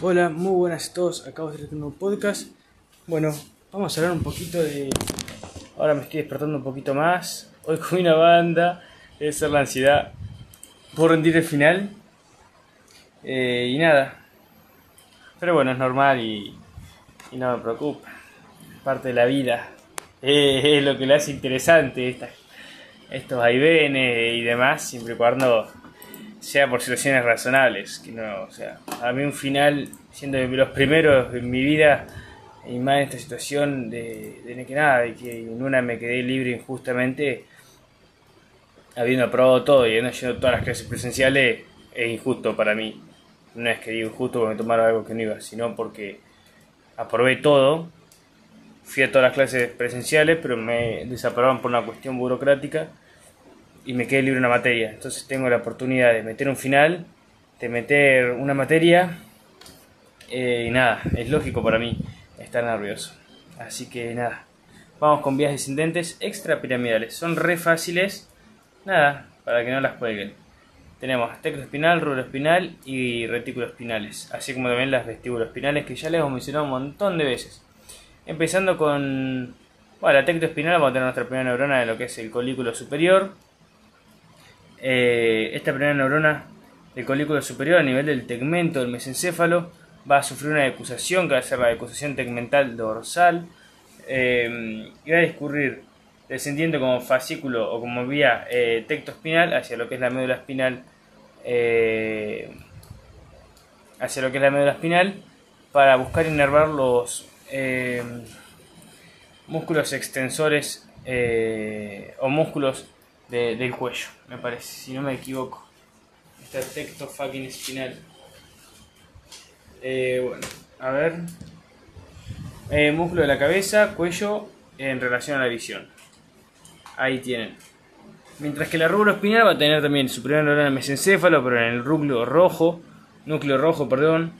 Hola, muy buenas a todos. Acabo de hacer un nuevo podcast. Bueno, vamos a hablar un poquito de. Ahora me estoy despertando un poquito más. Hoy con una banda. Debe ser la ansiedad por rendir el final. Eh, y nada. Pero bueno, es normal y, y no me preocupa. Parte de la vida. Eh, es lo que le hace interesante esta, estos vaivenes y demás, siempre y sea por situaciones razonables. Que no, o sea, a mí un final, siendo los primeros en mi vida, y más en esta situación de, de que nada, de que en una me quedé libre injustamente, habiendo aprobado todo y habiendo yendo todas las clases presenciales, es injusto para mí. No es que digo injusto porque me tomaron algo que no iba, sino porque aprobé todo, fui a todas las clases presenciales, pero me desaprobaron por una cuestión burocrática y me quedé libre una materia. Entonces tengo la oportunidad de meter un final, de meter una materia eh, y nada, es lógico para mí estar nervioso. Así que nada, vamos con vías descendentes extrapiramidales. Son re fáciles, nada, para que no las cuelguen. Tenemos tecto espinal, rubro espinal y retículo espinales, así como también las vestíbulos espinales que ya les hemos mencionado un montón de veces. Empezando con bueno, la tecto espinal, vamos a tener nuestra primera neurona de lo que es el colículo superior, eh, esta primera neurona del colículo superior a nivel del tegmento del mesencéfalo va a sufrir una decusación que va a ser la decusación tegmental dorsal eh, y va a discurrir descendiendo como fascículo o como vía eh, tectoespinal hacia lo que es la médula espinal eh, hacia lo que es la médula espinal para buscar inervar los músculos extensores o músculos del cuello, me parece, si no me equivoco. Está tecto fucking espinal. Eh, bueno, a ver. Eh, músculo de la cabeza, cuello en relación a la visión. Ahí tienen. Mientras que la rubro espinal va a tener también su primera neurona mesencéfalo, pero en el núcleo rojo, núcleo rojo, perdón.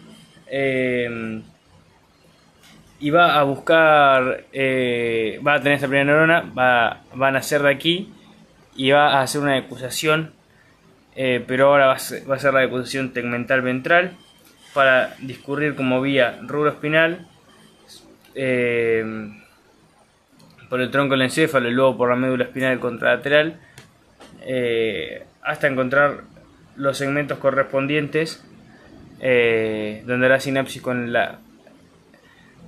Eh, y va a buscar, va a tener esta primera neurona, va, va a nacer de aquí va a hacer una decusación, eh, pero ahora va a, ser, la decusación tegmental ventral para discurrir como vía rubro espinal eh, por el tronco del encéfalo y luego por la médula espinal contralateral eh, hasta encontrar los segmentos correspondientes donde hará sinapsis con la,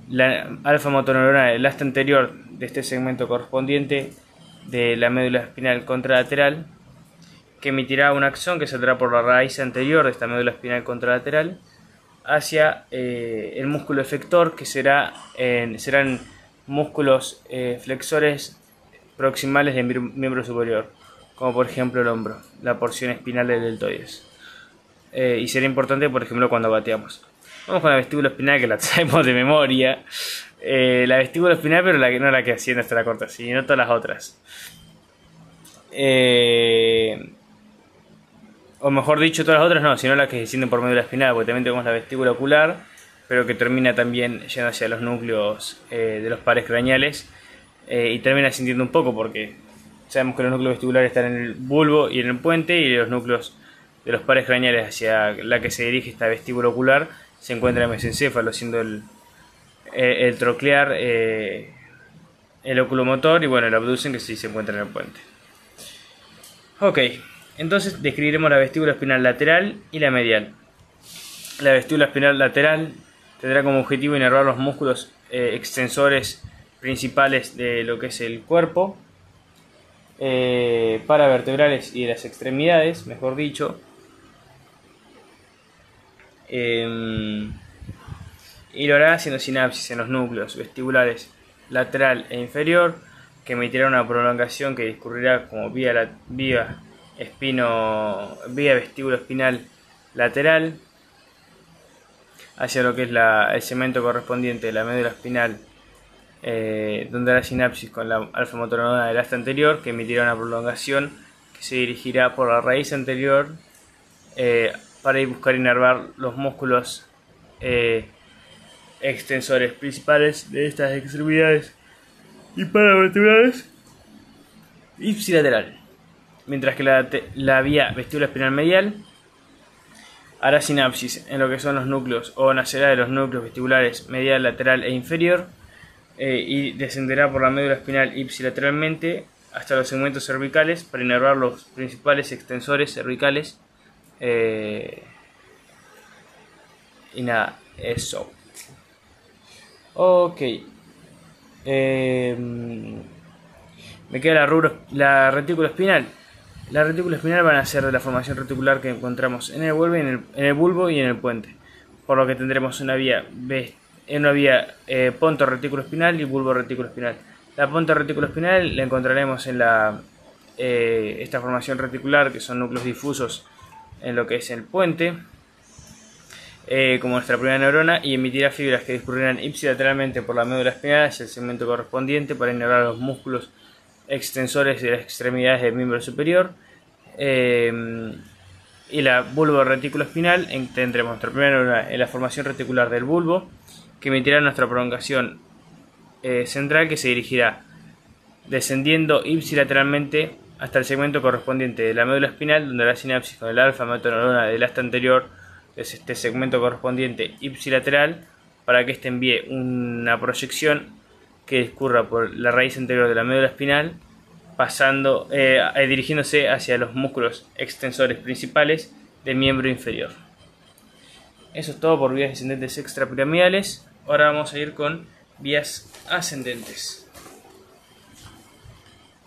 la alfa motoneuronal, el asta anterior de este segmento correspondiente de la médula espinal contralateral que emitirá un axón que saldrá por la raíz anterior de esta médula espinal contralateral hacia eh, el músculo efector que será, serán músculos eh, flexores proximales del miembro superior, como por ejemplo el hombro, la porción espinal del deltoides. Eh, y será importante, por ejemplo, cuando bateamos. Vamos con la vestíbula espinal que la traemos de memoria. Eh, la vestíbula espinal, pero la que no la que hacía nuestra corta, sino todas las otras. Eh, o mejor dicho, todas las otras no, sino las que descienden por medio de la espinal, porque también tenemos la vestíbula ocular, pero que termina también yendo hacia los núcleos eh, de los pares craneales y termina sintiendo un poco porque sabemos que los núcleos vestibulares están en el bulbo y en el puente y los núcleos de los pares craneales hacia la que se dirige esta vestíbula ocular se encuentra en el mesencéfalo, siendo el, eh, el troclear, eh, el oculomotor y bueno, el abducen que sí se encuentra en el puente. Ok, entonces describiremos la vestíbula espinal lateral y la medial. La vestíbula espinal lateral tendrá como objetivo inervar los músculos eh, extensores principales de lo que es el cuerpo, para vertebrales y las extremidades, mejor dicho. Em, y lo hará haciendo sinapsis en los núcleos vestibulares lateral e inferior, que emitirá una prolongación que discurrirá como vía, vía, espino, vía vestíbulo espinal lateral hacia lo que es la, el cemento correspondiente de la médula espinal, eh, donde hará sinapsis con la alfa motoronona del asta anterior, que emitirá una prolongación que se dirigirá por la raíz anterior eh, para ir buscar inervar los músculos eh, extensores principales de estas extremidades y paravertebrales ipsilateral, mientras que la, la vía vestíbula espinal medial hará sinapsis en lo que son los núcleos o nacerá de los núcleos vestibulares medial, lateral e inferior eh, y descenderá por la médula espinal ipsilateralmente hasta los segmentos cervicales para inervar los principales extensores cervicales. Eh, y nada, eso. Ok. Eh, me queda la, la retícula espinal. La retícula espinal van a ser de la formación reticular que encontramos en el bulbo y en el, puente. Por lo que tendremos una vía, una vía eh, ponto retículo espinal y bulbo retículo espinal. La ponta retículo espinal la encontraremos en la, eh, esta formación reticular, que son núcleos difusos en lo que es el puente, eh, como nuestra primera neurona, y emitirá fibras que discurrirán ipsilateralmente por la médula espinal hacia el segmento correspondiente para innervar los músculos extensores de las extremidades del miembro superior. Eh, y la bulbo retículo espinal, tendremos nuestra primera neurona en la formación reticular del bulbo, que emitirá nuestra prolongación eh, central que se dirigirá descendiendo ipsilateralmente hasta el segmento correspondiente de la médula espinal, donde la sinapsis con el alfa metoneurona del asta anterior es este segmento correspondiente ipsilateral para que éste envíe una proyección que discurra por la raíz anterior de la médula espinal, pasando, eh, eh, dirigiéndose hacia los músculos extensores principales del miembro inferior. Eso es todo por vías descendentes extrapiramidales. Ahora vamos a ir con vías ascendentes.